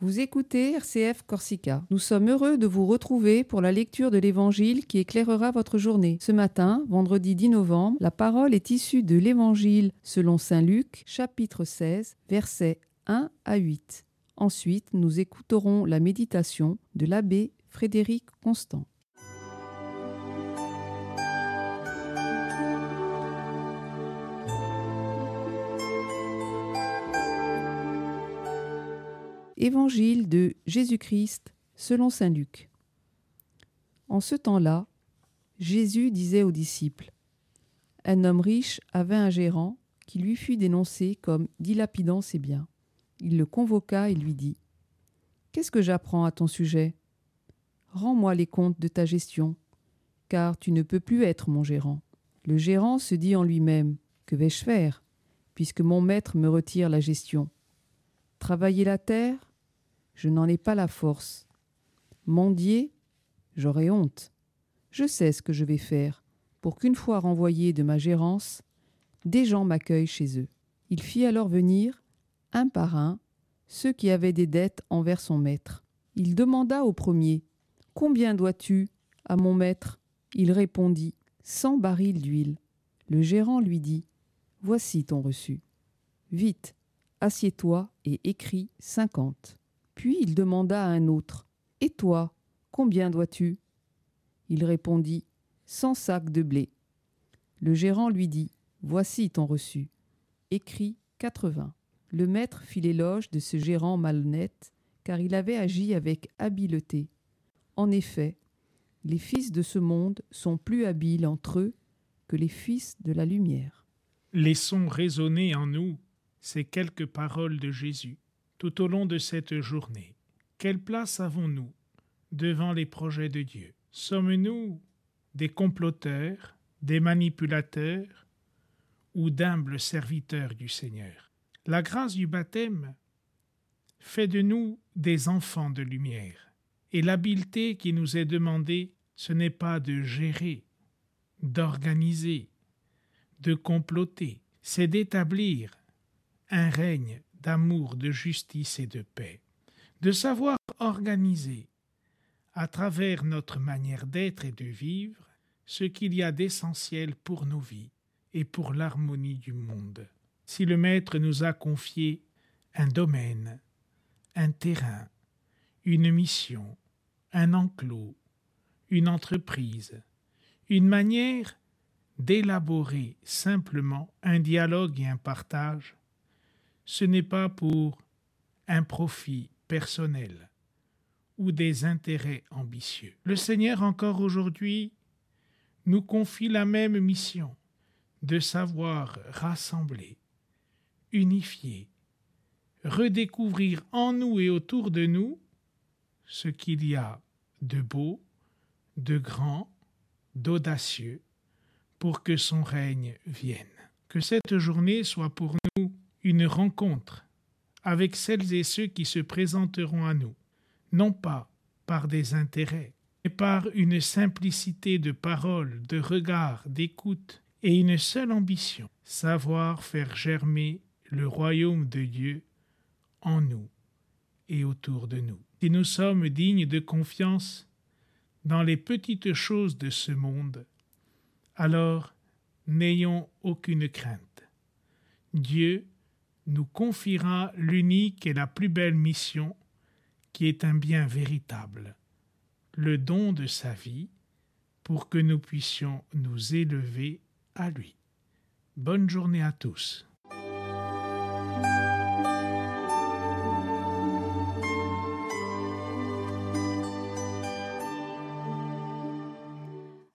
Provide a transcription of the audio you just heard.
Vous écoutez RCF Corsica. Nous sommes heureux de vous retrouver pour la lecture de l'Évangile qui éclairera votre journée. Ce matin, vendredi 10 novembre, la parole est issue de l'Évangile selon Saint Luc, chapitre 16, versets 1 à 8. Ensuite, nous écouterons la méditation de l'abbé Frédéric Constant. Évangile de Jésus-Christ selon Saint Luc. En ce temps-là, Jésus disait aux disciples Un homme riche avait un gérant qui lui fut dénoncé comme dilapidant ses biens. Il le convoqua et lui dit Qu'est-ce que j'apprends à ton sujet? Rends-moi les comptes de ta gestion, car tu ne peux plus être mon gérant. Le gérant se dit en lui-même Que vais-je faire, puisque mon maître me retire la gestion? Travailler la terre Je n'en ai pas la force. Mendier J'aurai honte. Je sais ce que je vais faire pour qu'une fois renvoyé de ma gérance, des gens m'accueillent chez eux. Il fit alors venir, un par un, ceux qui avaient des dettes envers son maître. Il demanda au premier Combien dois-tu à mon maître? Il répondit Cent barils d'huile. Le gérant lui dit Voici ton reçu. Vite, Assieds-toi et écris cinquante. Puis il demanda à un autre Et toi, combien dois-tu? Il répondit Cent sacs de blé. Le gérant lui dit Voici ton reçu. Écris quatre-vingts. Le maître fit l'éloge de ce gérant malhonnête, car il avait agi avec habileté. En effet, les fils de ce monde sont plus habiles entre eux que les fils de la lumière. Laissons résonner en nous ces quelques paroles de Jésus tout au long de cette journée. Quelle place avons-nous devant les projets de Dieu? Sommes-nous des comploteurs, des manipulateurs ou d'humbles serviteurs du Seigneur? La grâce du baptême fait de nous des enfants de lumière, et l'habileté qui nous est demandée, ce n'est pas de gérer, d'organiser, de comploter, c'est d'établir un règne d'amour, de justice et de paix, de savoir organiser, à travers notre manière d'être et de vivre, ce qu'il y a d'essentiel pour nos vies et pour l'harmonie du monde. Si le Maître nous a confié un domaine, un terrain, une mission, un enclos, une entreprise, une manière d'élaborer simplement un dialogue et un partage, ce n'est pas pour un profit personnel ou des intérêts ambitieux. Le Seigneur encore aujourd'hui nous confie la même mission de savoir rassembler, unifier, redécouvrir en nous et autour de nous ce qu'il y a de beau, de grand, d'audacieux, pour que son règne vienne. Que cette journée soit pour nous une rencontre avec celles et ceux qui se présenteront à nous, non pas par des intérêts, mais par une simplicité de parole, de regard, d'écoute, et une seule ambition, savoir faire germer le royaume de Dieu en nous et autour de nous. Si nous sommes dignes de confiance dans les petites choses de ce monde, alors n'ayons aucune crainte. Dieu nous confiera l'unique et la plus belle mission qui est un bien véritable, le don de sa vie, pour que nous puissions nous élever à lui. Bonne journée à tous.